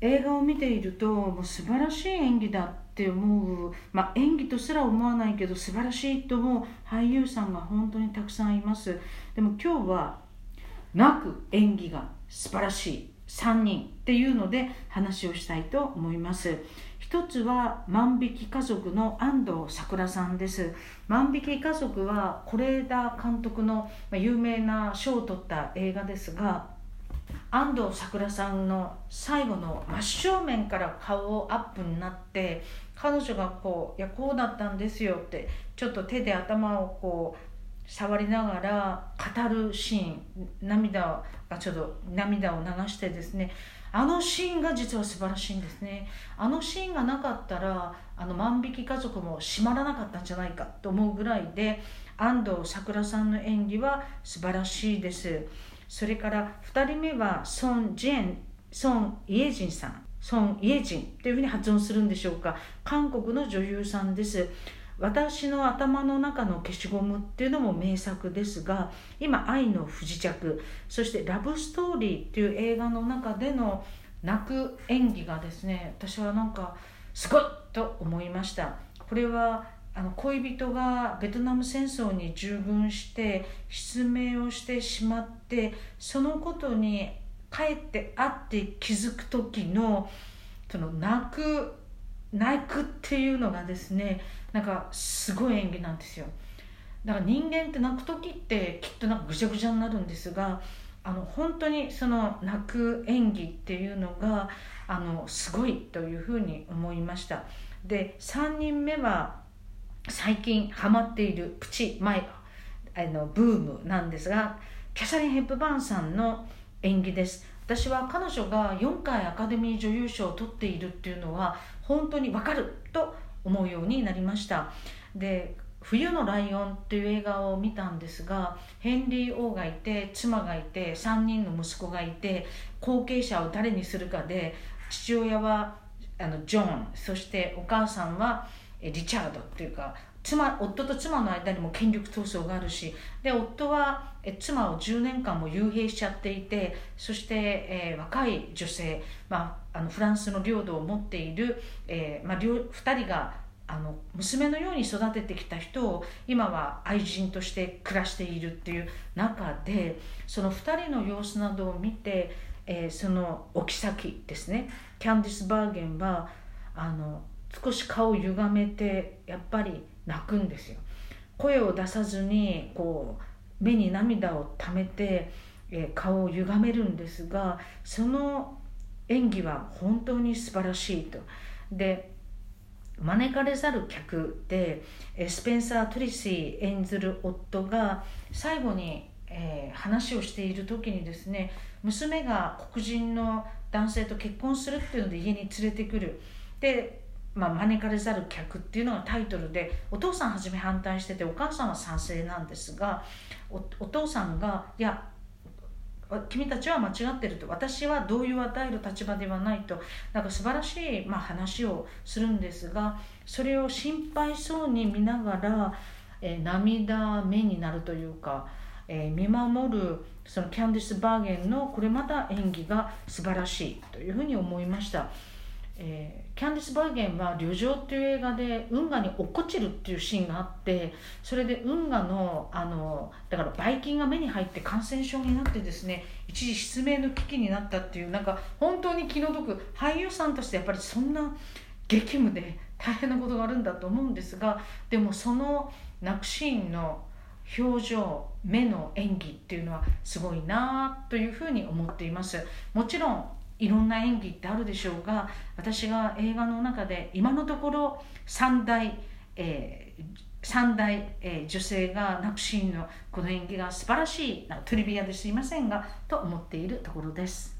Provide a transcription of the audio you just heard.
映画を見ているともう素晴らしい演技だって思う、まあ、演技とすら思わないけど素晴らしいと思う俳優さんが本当にたくさんいます。でも今日はなく演技が素晴らしい。3人っていうので話をしたいと思います。一つは万引き家族の安藤サクラさんです。万引き家族は是枝監督の有名な賞を取った映画ですが安藤サクラさんの最後の真正面から顔をアップになって彼女がこう「いやこうだったんですよ」ってちょっと手で頭をこう触りながら語るシーン涙がちょっと涙を流してですねあのシーンが実は素晴らしいんですね。あのシーンがなかったらあの万引き家族も閉まらなかったんじゃないかと思うぐらいで安藤サクラさんの演技は素晴らしいです。それから2人目はソン・ジェンソン・イエジンさん。ソン・イエジンというふうに発音するんでしょうか。韓国の女優さんです。私の頭の中の消しゴムっていうのも名作ですが今「愛の不時着」そして「ラブストーリー」っていう映画の中での泣く演技がですね私はなんかすごいと思いました。これはあの恋人がベトナム戦争に従軍して失明をしてしまってそのことに帰って会って気づく時のその泣く泣くっていうのがですねなんかすごい演技なんですよ。だから人間って泣く時ってきっとなんかぐちゃぐちゃになるんですがあの本当にその泣く演技っていうのがあのすごいというふうに思いました。で3人目は最近ハマっているプチ前あのブームなんですがキャサリン・ヘップバーンさんの演技です。私は彼女が4回アカデミー女優賞を取っているっていうのは本当に分かると思うようになりました。で「冬のライオン」っていう映画を見たんですがヘンリー王がいて妻がいて3人の息子がいて後継者を誰にするかで父親はあのジョンそしてお母さんはリチャードっていうか妻夫と妻の間にも権力闘争があるしで夫は妻を10年間も幽閉しちゃっていてそして、えー、若い女性、まあ、あのフランスの領土を持っている、えーまあ、2人があの娘のように育ててきた人を今は愛人として暮らしているっていう中でその2人の様子などを見て、えー、その置き先ですね。キャンディス・バーゲンはあの少し顔を歪めてやっぱり泣くんですよ。声を出さずにこう目に涙をためて、え、顔を歪めるんですがその演技は本当に素晴らしいと。で招かれざる客でスペンサー・トリシー演ずる夫が最後に、えー、話をしている時にですね娘が黒人の男性と結婚するっていうので家に連れてくる。でまあ、招かれざる客っていうのがタイトルでお父さんはじめ反対しててお母さんは賛成なんですがお父さんがいや君たちは間違ってると私は同意を与える立場ではないとなんか素晴らしい、まあ、話をするんですがそれを心配そうに見ながら、えー、涙目になるというか、えー、見守るそのキャンディス・バーゲンのこれまた演技が素晴らしいというふうに思いました。えー、キャンディス・バーゲンは「旅情」っていう映画で運河に落っこちるっていうシーンがあってそれで運河のあのだからばい菌が目に入って感染症になってですね一時失明の危機になったっていうなんか本当に気の毒俳優さんとしてやっぱりそんな激務で大変なことがあるんだと思うんですがでもその泣くシーンの表情目の演技っていうのはすごいなというふうに思っています。もちろんいろんな演技ってあるでしょうが私が映画の中で今のところ3大、えー、三代、えー、女性が泣くシーンのこの演技が素晴らしいトリビアですいませんがと思っているところです。